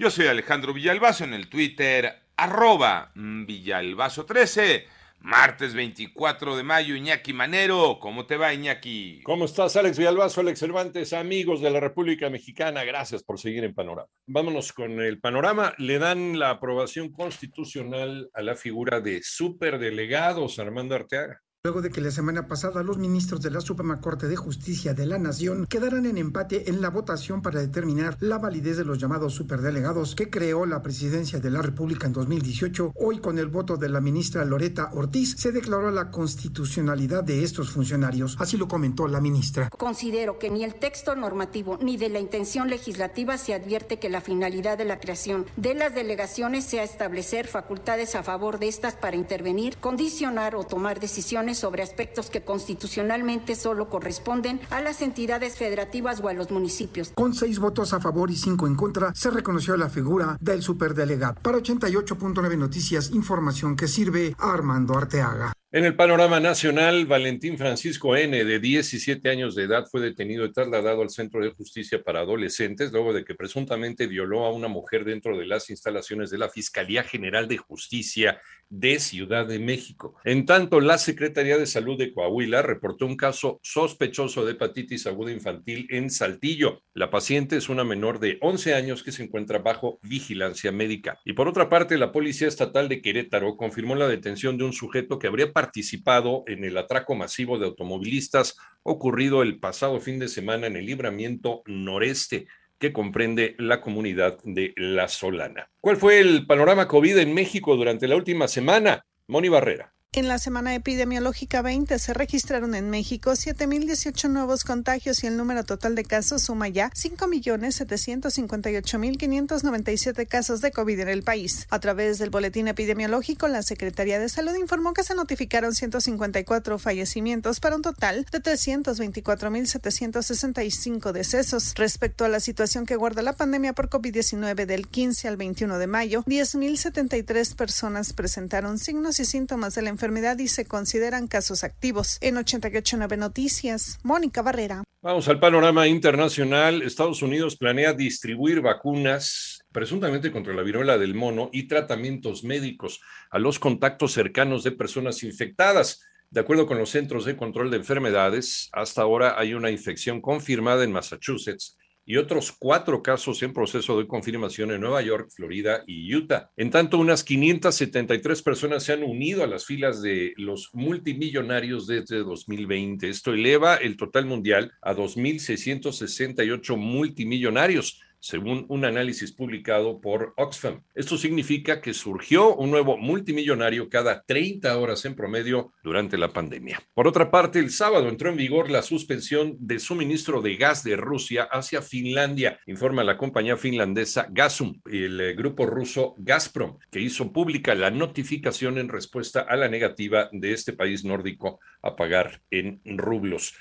Yo soy Alejandro Villalbazo en el Twitter, arroba Villalbazo13. Martes 24 de mayo, Iñaki Manero. ¿Cómo te va, Iñaki? ¿Cómo estás, Alex Villalbazo, Alex Cervantes, amigos de la República Mexicana? Gracias por seguir en Panorama. Vámonos con el panorama. Le dan la aprobación constitucional a la figura de superdelegados, Armando Arteaga. Luego de que la semana pasada los ministros de la Suprema Corte de Justicia de la Nación quedaran en empate en la votación para determinar la validez de los llamados superdelegados que creó la presidencia de la República en 2018, hoy con el voto de la ministra Loreta Ortiz se declaró la constitucionalidad de estos funcionarios. Así lo comentó la ministra. Considero que ni el texto normativo ni de la intención legislativa se advierte que la finalidad de la creación de las delegaciones sea establecer facultades a favor de estas para intervenir, condicionar o tomar decisiones sobre aspectos que constitucionalmente solo corresponden a las entidades federativas o a los municipios. Con seis votos a favor y cinco en contra, se reconoció la figura del superdelegado. Para 88.9 Noticias, información que sirve Armando Arteaga. En el panorama nacional, Valentín Francisco N., de 17 años de edad, fue detenido y trasladado al Centro de Justicia para Adolescentes luego de que presuntamente violó a una mujer dentro de las instalaciones de la Fiscalía General de Justicia de Ciudad de México. En tanto, la Secretaría de Salud de Coahuila reportó un caso sospechoso de hepatitis aguda infantil en Saltillo. La paciente es una menor de 11 años que se encuentra bajo vigilancia médica. Y por otra parte, la Policía Estatal de Querétaro confirmó la detención de un sujeto que habría participado en el atraco masivo de automovilistas ocurrido el pasado fin de semana en el libramiento noreste que comprende la comunidad de La Solana. ¿Cuál fue el panorama COVID en México durante la última semana? Moni Barrera. En la semana epidemiológica 20 se registraron en México 7.018 nuevos contagios y el número total de casos suma ya 5.758.597 casos de COVID en el país. A través del boletín epidemiológico, la Secretaría de Salud informó que se notificaron 154 fallecimientos para un total de 324.765 decesos. Respecto a la situación que guarda la pandemia por COVID-19 del 15 al 21 de mayo, 10.073 personas presentaron signos y síntomas de la enfermedad y se consideran casos activos. En 889 Noticias, Mónica Barrera. Vamos al panorama internacional. Estados Unidos planea distribuir vacunas presuntamente contra la viruela del mono y tratamientos médicos a los contactos cercanos de personas infectadas. De acuerdo con los Centros de Control de Enfermedades, hasta ahora hay una infección confirmada en Massachusetts y otros cuatro casos en proceso de confirmación en Nueva York, Florida y Utah. En tanto, unas 573 personas se han unido a las filas de los multimillonarios desde 2020. Esto eleva el total mundial a 2.668 multimillonarios según un análisis publicado por Oxfam. Esto significa que surgió un nuevo multimillonario cada 30 horas en promedio durante la pandemia. Por otra parte, el sábado entró en vigor la suspensión de suministro de gas de Rusia hacia Finlandia, informa la compañía finlandesa Gasum el eh, grupo ruso Gazprom, que hizo pública la notificación en respuesta a la negativa de este país nórdico a pagar en rublos.